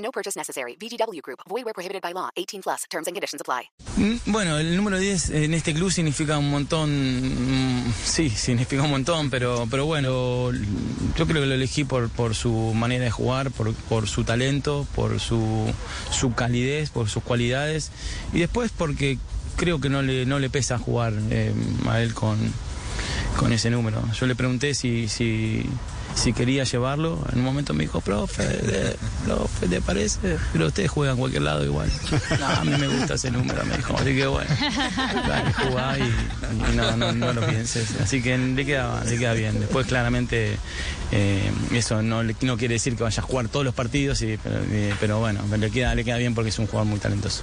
No purchase necessary. VGW Group. Void where prohibited by law. 18 plus. Terms and conditions apply. Mm, Bueno, el número 10 en este club significa un montón, mm, sí, significa un montón, pero, pero bueno, yo creo que lo elegí por, por su manera de jugar, por, por su talento, por su, su calidez, por sus cualidades y después porque creo que no le, no le pesa jugar eh, a él con, con ese número. Yo le pregunté si, si, si quería llevarlo. En un momento me dijo, profe, profe, ¿te parece? Pero ustedes juegan a cualquier lado igual. A mí me gusta ese número, me dijo. Así que bueno, dale, jugá y, no, no, no lo pienses. Así que le queda, le queda bien. Después claramente eh, eso no, no quiere decir que vaya a jugar todos los partidos, pero, eh, pero bueno, le queda, le queda bien porque es un jugador muy talentoso.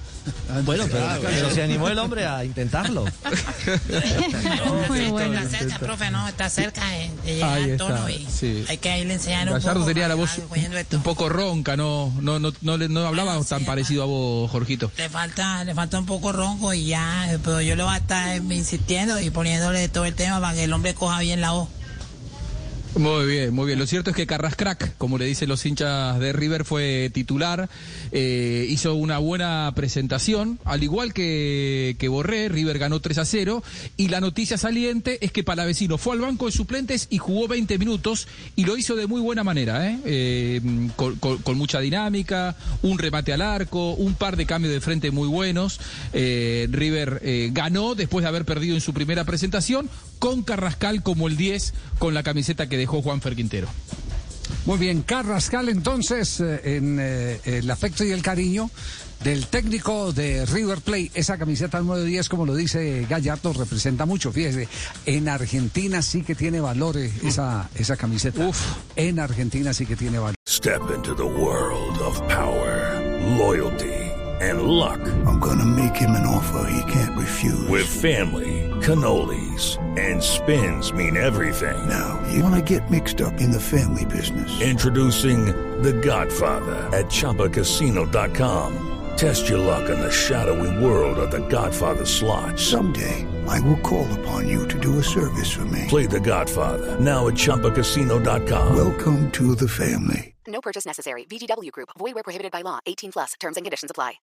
Bueno, pero, pero se animó el hombre a intentarlo. Muy bueno. Está cerca, profe, no, está cerca de, de llegar Ahí al está, tono y sí. hay que irle enseñando un Gallardo poco. tenía la voz cogiendo esto. un poco ronca, no, no, no, no, le- no hablaba Bueno, sí, tan parecido a vos, Jorgito. Le falta, le falta un poco ronco y ya, pero yo le voy a estar insistiendo y poniéndole todo el tema para que el hombre coja bien la voz. Muy bien, muy bien. Lo cierto es que Carrascrack, como le dicen los hinchas de River, fue titular, eh, hizo una buena presentación, al igual que, que Borré, River ganó 3 a 0, y la noticia saliente es que Palavecino fue al banco de suplentes y jugó 20 minutos, y lo hizo de muy buena manera, ¿eh? Eh, con, con- con mucha dinámica, un remate al arco, un par de cambios de frente muy buenos. Eh, River eh, ganó después de haber perdido en su primera presentación, con Carrascal como el 10, con la camiseta que dejó Juan Quintero. Muy bien, Carrascal entonces eh, en eh, el afecto y el cariño del técnico de River Plate. Esa camiseta número 10, como lo dice Gallardo, representa mucho. Fíjese, en Argentina sí que tiene valor eh, esa, esa camiseta. Uf. En Argentina sí que tiene valor. Step into the world of power, loyalty, and luck. I'm gonna make him an offer he can't refuse. With family, cannolis, and spins mean everything. Now, you wanna get mixed up in the family business. Introducing The Godfather at ChumbaCasino.com. Test your luck in the shadowy world of The Godfather slot. Someday, I will call upon you to do a service for me. Play The Godfather now at ChumbaCasino.com. Welcome to the family. No purchase necessary. VGW Group. Void where prohibited by law. 18 plus. Terms and conditions apply.